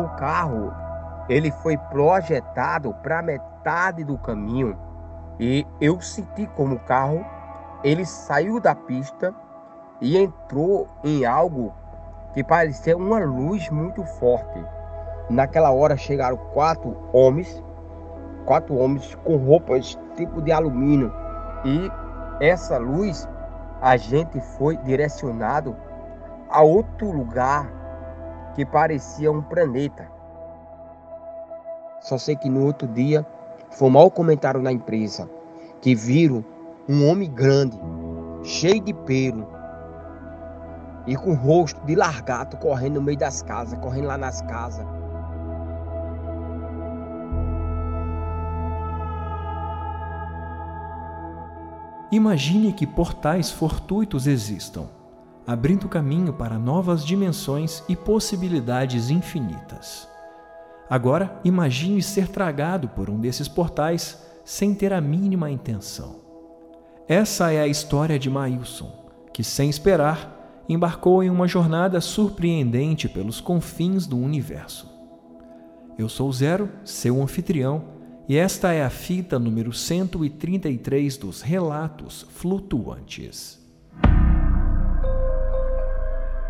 o carro ele foi projetado para metade do caminho e eu senti como o carro ele saiu da pista e entrou em algo que parecia uma luz muito forte. Naquela hora chegaram quatro homens, quatro homens com roupas tipo de alumínio e essa luz a gente foi direcionado a outro lugar que parecia um planeta. Só sei que no outro dia foi mal comentário na empresa que viram um homem grande, cheio de pelo e com o rosto de largato correndo no meio das casas, correndo lá nas casas. Imagine que portais fortuitos existam, abrindo caminho para novas dimensões e possibilidades infinitas. Agora, imagine ser tragado por um desses portais sem ter a mínima intenção. Essa é a história de Mailson, que, sem esperar, embarcou em uma jornada surpreendente pelos confins do universo. Eu sou Zero, seu anfitrião, e esta é a fita número 133 dos Relatos Flutuantes.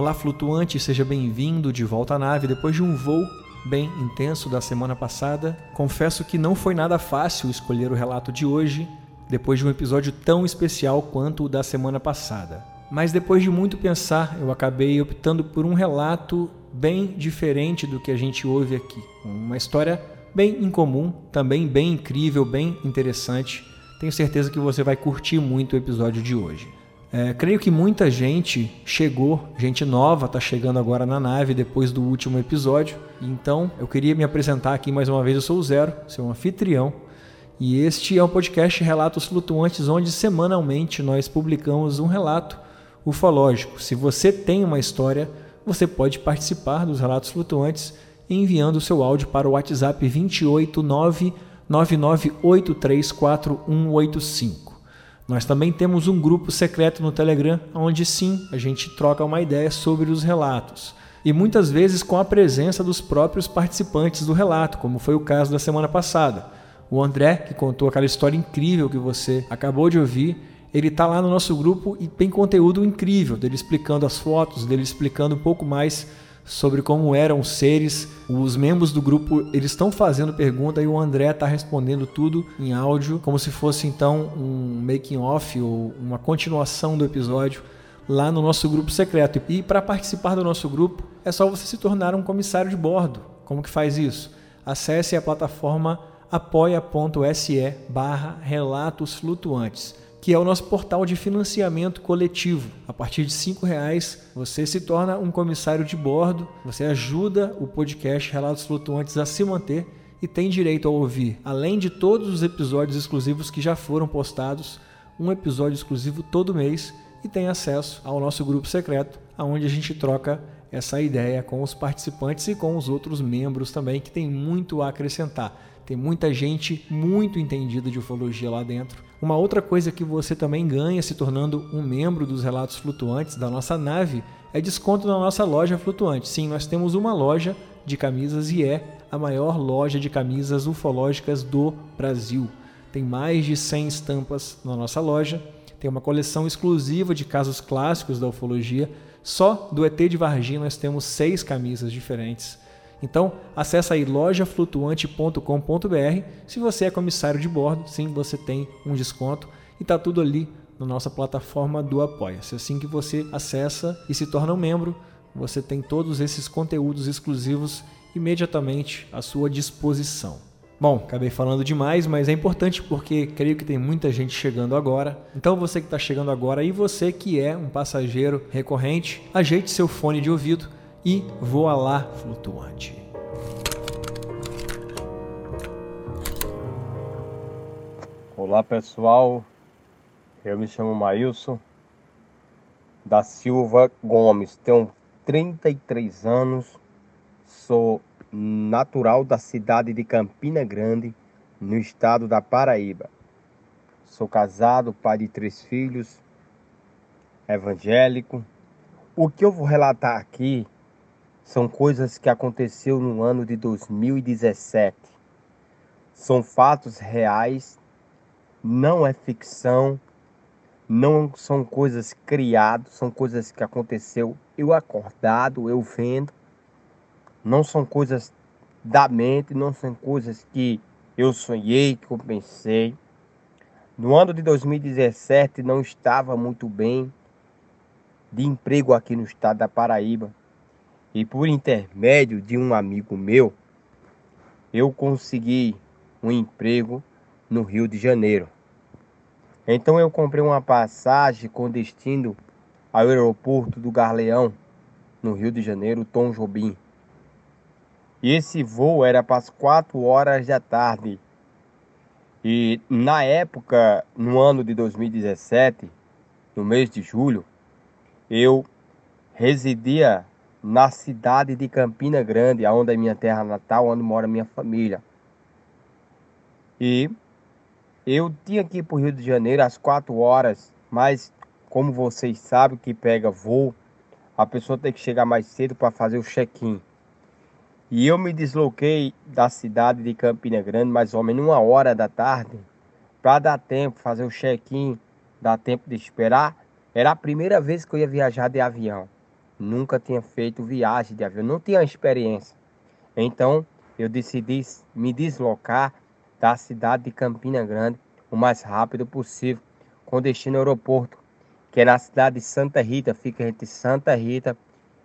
Olá, flutuante, seja bem-vindo de volta à nave depois de um voo bem intenso da semana passada. Confesso que não foi nada fácil escolher o relato de hoje, depois de um episódio tão especial quanto o da semana passada. Mas depois de muito pensar, eu acabei optando por um relato bem diferente do que a gente ouve aqui. Uma história bem incomum, também bem incrível, bem interessante. Tenho certeza que você vai curtir muito o episódio de hoje. É, creio que muita gente chegou, gente nova está chegando agora na nave depois do último episódio. Então eu queria me apresentar aqui mais uma vez. Eu sou o Zero, seu anfitrião. E este é um podcast Relatos Flutuantes, onde semanalmente nós publicamos um relato ufológico. Se você tem uma história, você pode participar dos Relatos Flutuantes enviando o seu áudio para o WhatsApp 289 99834185. Nós também temos um grupo secreto no Telegram, onde sim a gente troca uma ideia sobre os relatos. E muitas vezes com a presença dos próprios participantes do relato, como foi o caso da semana passada. O André, que contou aquela história incrível que você acabou de ouvir, ele está lá no nosso grupo e tem conteúdo incrível dele explicando as fotos, dele explicando um pouco mais sobre como eram os seres. Os membros do grupo eles estão fazendo pergunta e o André está respondendo tudo em áudio, como se fosse então um making off ou uma continuação do episódio lá no nosso grupo secreto. E para participar do nosso grupo é só você se tornar um comissário de bordo. Como que faz isso? Acesse a plataforma apoia.se barra relatos flutuantes que é o nosso portal de financiamento coletivo. A partir de R$ reais você se torna um comissário de bordo, você ajuda o podcast Relatos Flutuantes a se manter e tem direito a ouvir, além de todos os episódios exclusivos que já foram postados, um episódio exclusivo todo mês e tem acesso ao nosso grupo secreto, onde a gente troca essa ideia com os participantes e com os outros membros também, que tem muito a acrescentar. Tem muita gente muito entendida de ufologia lá dentro uma outra coisa que você também ganha se tornando um membro dos Relatos Flutuantes da nossa nave é desconto na nossa loja flutuante. Sim, nós temos uma loja de camisas e é a maior loja de camisas ufológicas do Brasil. Tem mais de 100 estampas na nossa loja, tem uma coleção exclusiva de casos clássicos da ufologia. Só do ET de Varginha nós temos seis camisas diferentes. Então, acesse aí lojaflutuante.com.br. Se você é comissário de bordo, sim, você tem um desconto e está tudo ali na nossa plataforma do Apoia-se. Assim que você acessa e se torna um membro, você tem todos esses conteúdos exclusivos imediatamente à sua disposição. Bom, acabei falando demais, mas é importante porque creio que tem muita gente chegando agora. Então você que está chegando agora e você que é um passageiro recorrente, ajeite seu fone de ouvido e voa lá flutuante. Olá pessoal, eu me chamo Maílson da Silva Gomes, tenho 33 anos, sou natural da cidade de Campina Grande, no estado da Paraíba. Sou casado, pai de três filhos, evangélico. O que eu vou relatar aqui são coisas que aconteceu no ano de 2017. São fatos reais não é ficção, não são coisas criadas, são coisas que aconteceu eu acordado, eu vendo. Não são coisas da mente, não são coisas que eu sonhei, que eu pensei. No ano de 2017 não estava muito bem de emprego aqui no estado da Paraíba. E por intermédio de um amigo meu, eu consegui um emprego no Rio de Janeiro. Então eu comprei uma passagem com destino ao aeroporto do Garleão, no Rio de Janeiro, Tom Jobim. E esse voo era para as 4 horas da tarde. E na época, no ano de 2017, no mês de julho, eu residia na cidade de Campina Grande, onde é minha terra natal, onde mora minha família. E eu tinha que ir para o Rio de Janeiro às 4 horas, mas como vocês sabem que pega voo, a pessoa tem que chegar mais cedo para fazer o check-in. E eu me desloquei da cidade de Campina Grande mais ou menos uma hora da tarde para dar tempo, fazer o check-in, dar tempo de esperar. Era a primeira vez que eu ia viajar de avião. Nunca tinha feito viagem de avião, não tinha experiência. Então eu decidi me deslocar da cidade de Campina Grande o mais rápido possível, com destino ao aeroporto, que é na cidade de Santa Rita, fica entre Santa Rita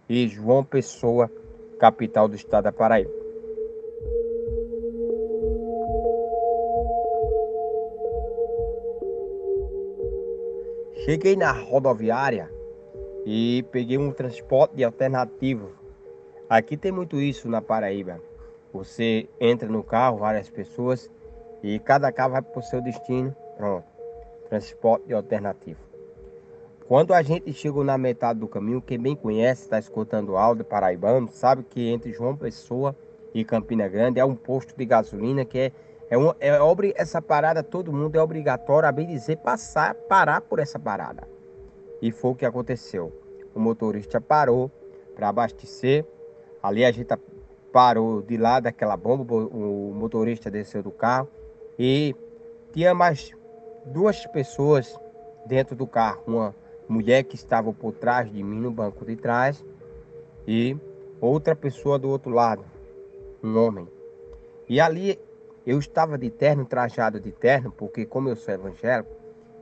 e João Pessoa, capital do estado da Paraíba. Cheguei na rodoviária e peguei um transporte alternativo. Aqui tem muito isso na Paraíba. Você entra no carro, várias pessoas, e cada carro vai para o seu destino. Pronto. Transporte alternativo. Quando a gente chegou na metade do caminho, quem bem conhece, está escutando áudio paraibano, sabe que entre João Pessoa e Campina Grande é um posto de gasolina que é, é, um, é essa parada todo mundo é obrigatório, a bem dizer, passar, parar por essa parada. E foi o que aconteceu. O motorista parou para abastecer. Ali a gente parou de lá daquela bomba, o motorista desceu do carro e tinha mais duas pessoas dentro do carro. Uma mulher que estava por trás de mim no banco de trás e outra pessoa do outro lado, um homem. E ali eu estava de terno, trajado de terno, porque como eu sou evangélico,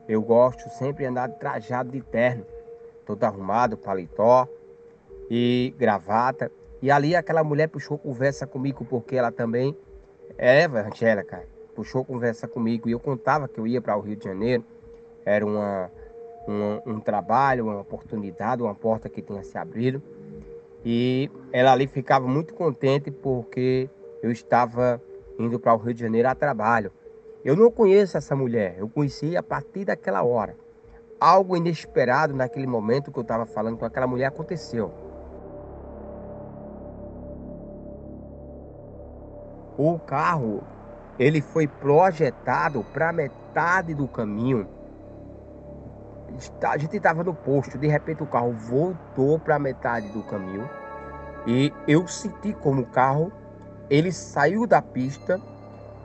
eu gosto sempre de andar trajado de terno, todo arrumado, paletó e gravata. E ali aquela mulher puxou conversa comigo porque ela também é evangélica puxou conversa comigo e eu contava que eu ia para o Rio de Janeiro, era uma, um trabalho, uma oportunidade, uma porta que tinha se abrido. E ela ali ficava muito contente porque eu estava indo para o Rio de Janeiro a trabalho. Eu não conheço essa mulher, eu conheci a partir daquela hora. Algo inesperado naquele momento que eu estava falando com aquela mulher aconteceu. O carro ele foi projetado para metade do caminho. A gente estava no posto, de repente o carro voltou para metade do caminho e eu senti como o carro ele saiu da pista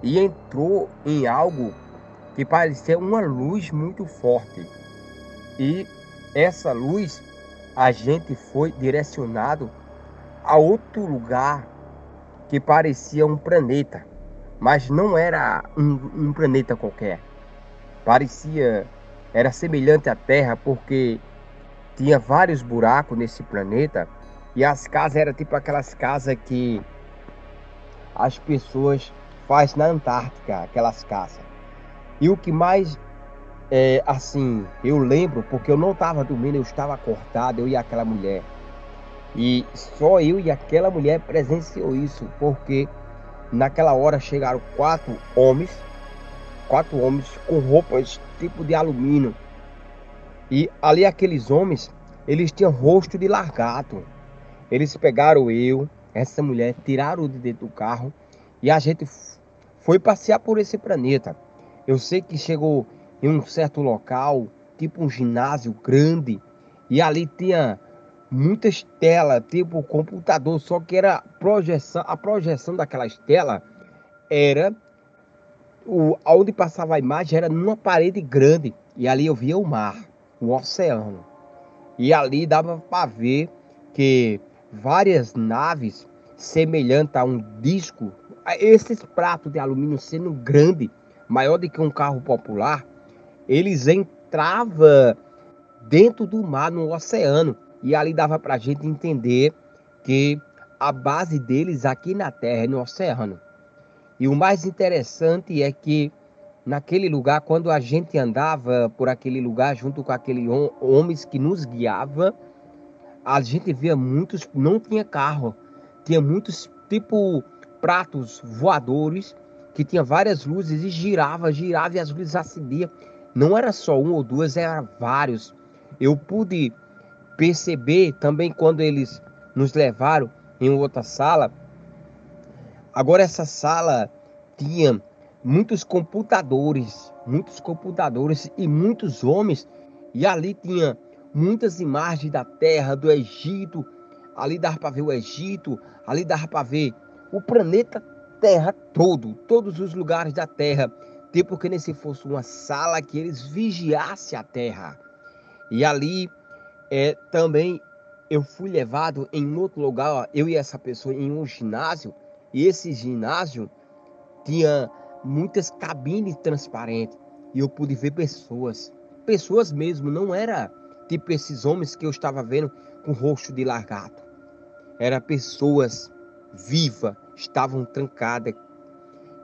e entrou em algo que parecia uma luz muito forte. E essa luz a gente foi direcionado a outro lugar que parecia um planeta mas não era um, um planeta qualquer. Parecia, era semelhante à Terra porque tinha vários buracos nesse planeta e as casas eram tipo aquelas casas que as pessoas faz na Antártica, aquelas casas. E o que mais é, assim, eu lembro, porque eu não estava dormindo, eu estava acordado, eu e aquela mulher. E só eu e aquela mulher presenciou isso, porque Naquela hora chegaram quatro homens quatro homens com roupas tipo de alumínio. E ali aqueles homens, eles tinham rosto de largato. Eles pegaram eu, essa mulher, tiraram de dentro do carro e a gente foi passear por esse planeta. Eu sei que chegou em um certo local, tipo um ginásio grande, e ali tinha muitas telas, tipo computador, só que era projeção, a projeção daquelas telas era o onde passava a imagem era numa parede grande e ali eu via o mar, o oceano. E ali dava para ver que várias naves semelhantes a um disco, esses pratos de alumínio sendo grande, maior do que um carro popular, eles entravam dentro do mar, no oceano. E ali dava para a gente entender que a base deles aqui na Terra é no oceano. E o mais interessante é que naquele lugar, quando a gente andava por aquele lugar junto com aqueles homens que nos guiava, a gente via muitos, não tinha carro, tinha muitos tipo pratos voadores que tinha várias luzes e girava, girava e as luzes acendiam. Não era só um ou duas, eram vários. Eu pude perceber também quando eles nos levaram em outra sala. Agora essa sala tinha muitos computadores, muitos computadores e muitos homens e ali tinha muitas imagens da terra, do Egito. Ali dava para ver o Egito, ali dava para ver o planeta Terra todo, todos os lugares da Terra. Tipo que nem se fosse uma sala que eles vigiassem a Terra. E ali é, também eu fui levado em outro lugar, eu e essa pessoa, em um ginásio, e esse ginásio tinha muitas cabines transparentes, e eu pude ver pessoas, pessoas mesmo, não era tipo esses homens que eu estava vendo com rosto de largato, era pessoas vivas, estavam trancadas,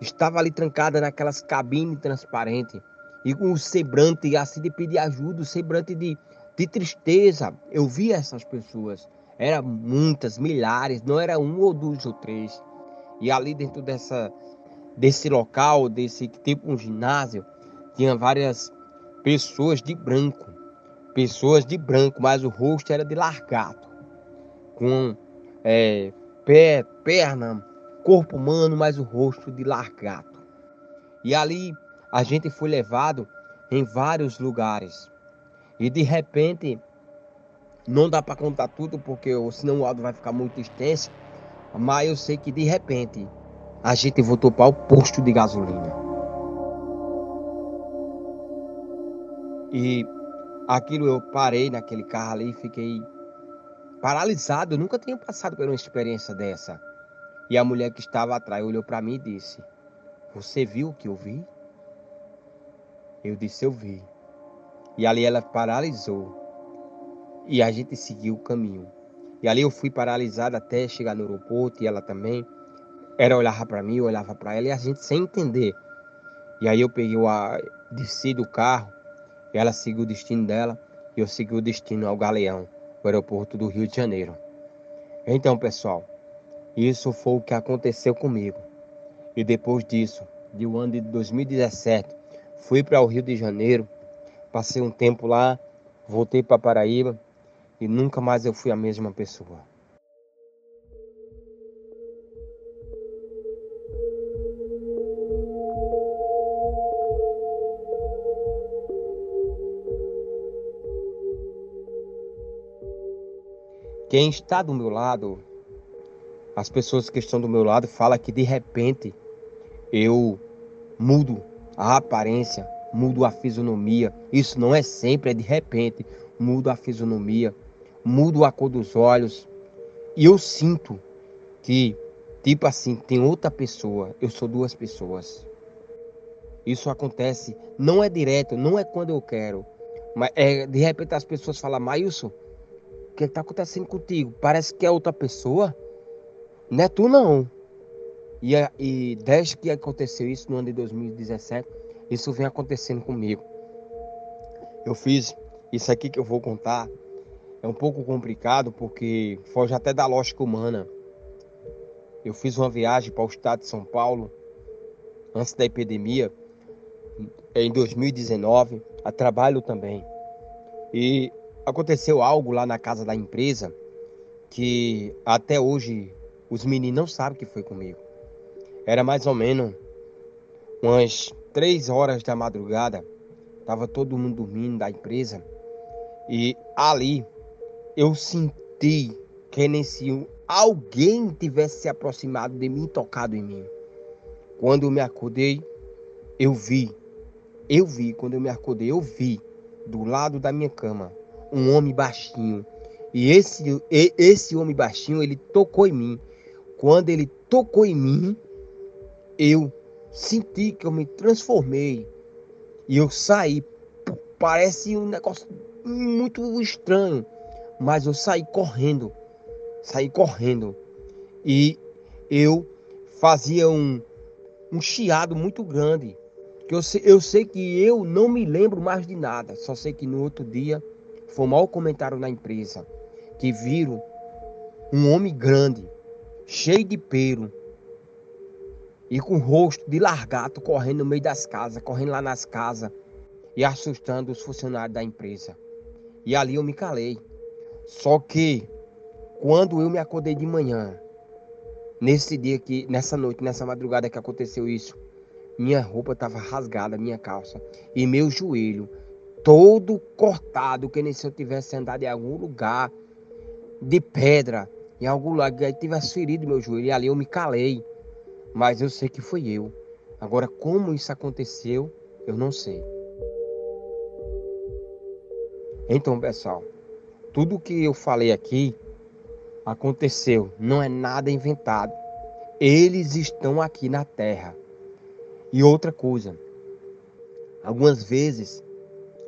estava ali trancada naquelas cabines transparentes, e com o semblante assim de pedir ajuda, o semblante de de tristeza. Eu vi essas pessoas. Eram muitas, milhares, não era um ou dois ou três. E ali dentro dessa, desse local, desse tipo um ginásio, tinha várias pessoas de branco. Pessoas de branco, mas o rosto era de largato. Com é, pé, perna, corpo humano, mas o rosto de largato. E ali a gente foi levado em vários lugares. E de repente, não dá para contar tudo, porque senão o áudio vai ficar muito extenso. Mas eu sei que de repente a gente voltou para o posto de gasolina. E aquilo eu parei naquele carro ali e fiquei paralisado. Eu nunca tinha passado por uma experiência dessa. E a mulher que estava atrás olhou para mim e disse: Você viu o que eu vi? Eu disse: Eu vi. E ali ela paralisou. E a gente seguiu o caminho. E ali eu fui paralisado até chegar no aeroporto e ela também. Ela olhava para mim, eu olhava para ela e a gente sem entender. E aí eu peguei o desci do carro, ela seguiu o destino dela e eu segui o destino ao Galeão, o aeroporto do Rio de Janeiro. Então, pessoal, isso foi o que aconteceu comigo. E depois disso, de um ano de 2017, fui para o Rio de Janeiro Passei um tempo lá, voltei para Paraíba e nunca mais eu fui a mesma pessoa. Quem está do meu lado, as pessoas que estão do meu lado falam que de repente eu mudo a aparência, mudo a fisionomia. Isso não é sempre, é de repente. Mudo a fisionomia, mudo a cor dos olhos. E eu sinto que, tipo assim, tem outra pessoa, eu sou duas pessoas. Isso acontece, não é direto, não é quando eu quero. Mas é, de repente as pessoas falam, Maílson, o que está acontecendo contigo? Parece que é outra pessoa. Não é tu não. E, e desde que aconteceu isso no ano de 2017, isso vem acontecendo comigo. Eu fiz isso aqui que eu vou contar. É um pouco complicado porque foge até da lógica humana. Eu fiz uma viagem para o estado de São Paulo antes da epidemia em 2019, a trabalho também. E aconteceu algo lá na casa da empresa que até hoje os meninos não sabem que foi comigo. Era mais ou menos umas três horas da madrugada. Tava todo mundo dormindo da empresa. E ali eu senti que nem se alguém tivesse se aproximado de mim, tocado em mim. Quando eu me acordei, eu vi, eu vi, quando eu me acordei, eu vi do lado da minha cama um homem baixinho. E esse, esse homem baixinho, ele tocou em mim. Quando ele tocou em mim, eu senti que eu me transformei. E eu saí. Parece um negócio muito estranho. Mas eu saí correndo. Saí correndo. E eu fazia um, um chiado muito grande. Que eu, sei, eu sei que eu não me lembro mais de nada. Só sei que no outro dia foi mau comentário na empresa. Que viram um homem grande, cheio de pelo, e com o rosto de largato correndo no meio das casas, correndo lá nas casas e assustando os funcionários da empresa. E ali eu me calei. Só que quando eu me acordei de manhã, nesse dia que, nessa noite, nessa madrugada que aconteceu isso, minha roupa estava rasgada, minha calça, e meu joelho todo cortado, que nem se eu tivesse andado em algum lugar de pedra, em algum lugar que tivesse ferido meu joelho, e ali eu me calei. Mas eu sei que foi eu. Agora, como isso aconteceu, eu não sei. Então, pessoal, tudo que eu falei aqui aconteceu, não é nada inventado. Eles estão aqui na Terra. E outra coisa, algumas vezes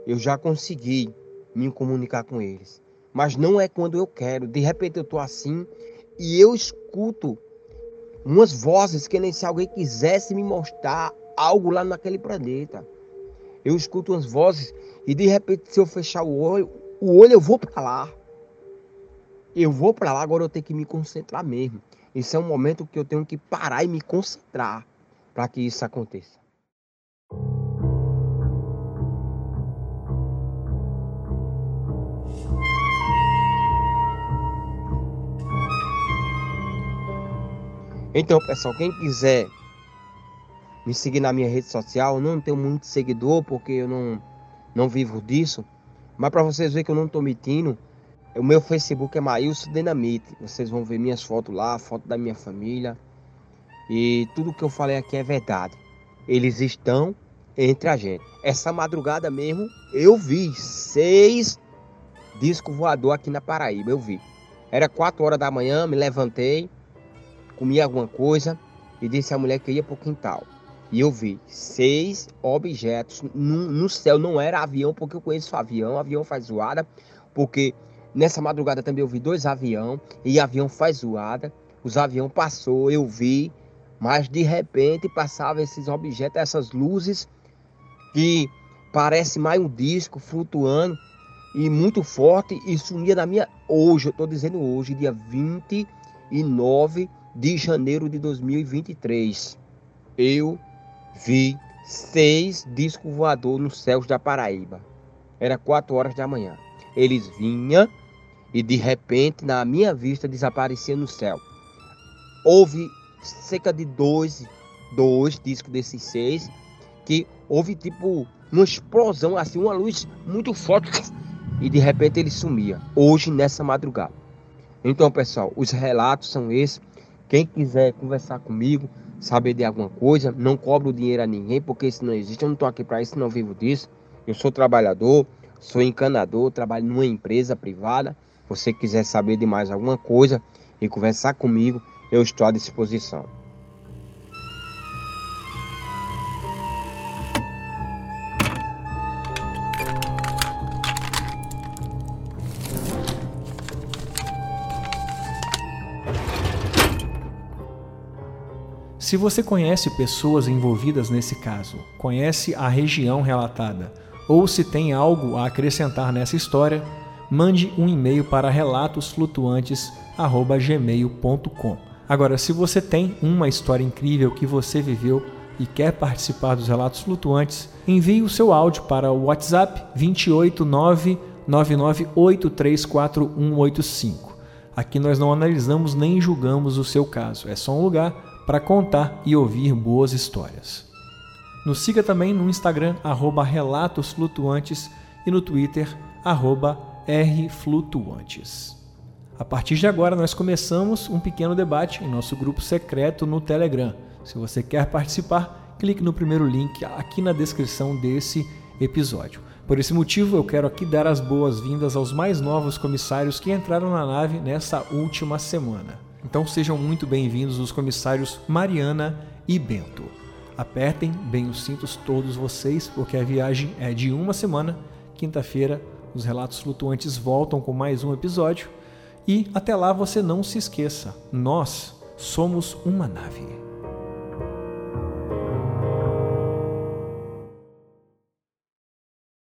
eu já consegui me comunicar com eles, mas não é quando eu quero. De repente eu estou assim e eu escuto umas vozes que nem se alguém quisesse me mostrar algo lá naquele planeta. Eu escuto umas vozes e de repente se eu fechar o olho, o olho eu vou para lá. Eu vou para lá, agora eu tenho que me concentrar mesmo. Esse é um momento que eu tenho que parar e me concentrar para que isso aconteça. Então, pessoal, quem quiser me seguir na minha rede social, não tenho muito seguidor porque eu não, não vivo disso. Mas para vocês verem que eu não estou mentindo, o meu Facebook é Maílson Dinamite. Vocês vão ver minhas fotos lá, foto da minha família. E tudo que eu falei aqui é verdade. Eles estão entre a gente. Essa madrugada mesmo, eu vi seis discos voador aqui na Paraíba. Eu vi. Era quatro horas da manhã, me levantei, comi alguma coisa e disse à mulher que ia para o quintal. E eu vi seis objetos no, no, céu. Não era avião, porque eu conheço avião. Avião faz zoada. Porque nessa madrugada também eu vi dois aviões. E avião faz zoada. Os aviões passou, eu vi. Mas de repente passavam esses objetos, essas luzes. Que parece mais um disco flutuando. E muito forte. E sumia na minha. Hoje, eu estou dizendo hoje, dia 29 de janeiro de 2023, eu vi seis discos voadores nos céus da Paraíba. Era quatro horas da manhã. Eles vinham e de repente, na minha vista, desapareciam no céu. Houve cerca de dois, dois discos desses seis que houve tipo uma explosão, assim, uma luz muito forte e de repente ele sumia. Hoje, nessa madrugada. Então, pessoal, os relatos são esses. Quem quiser conversar comigo, saber de alguma coisa, não cobro dinheiro a ninguém, porque isso não existe. Eu não estou aqui para isso, não vivo disso. Eu sou trabalhador, sou encanador, trabalho numa empresa privada. Se você quiser saber de mais alguma coisa e conversar comigo, eu estou à disposição. Se você conhece pessoas envolvidas nesse caso, conhece a região relatada, ou se tem algo a acrescentar nessa história, mande um e-mail para relatosflutuantes@gmail.com. Agora, se você tem uma história incrível que você viveu, e quer participar dos relatos flutuantes, envie o seu áudio para o WhatsApp 289 99834185. Aqui nós não analisamos nem julgamos o seu caso, é só um lugar para contar e ouvir boas histórias. Nos siga também no Instagram, arroba Relatos Flutuantes e no Twitter, Rflutuantes. A partir de agora, nós começamos um pequeno debate em nosso grupo secreto no Telegram. Se você quer participar, clique no primeiro link aqui na descrição desse episódio. Por esse motivo, eu quero aqui dar as boas-vindas aos mais novos comissários que entraram na nave nessa última semana. Então sejam muito bem-vindos os comissários Mariana e Bento. Apertem bem os cintos todos vocês, porque a viagem é de uma semana. Quinta-feira, os relatos flutuantes voltam com mais um episódio e até lá você não se esqueça, nós somos uma nave.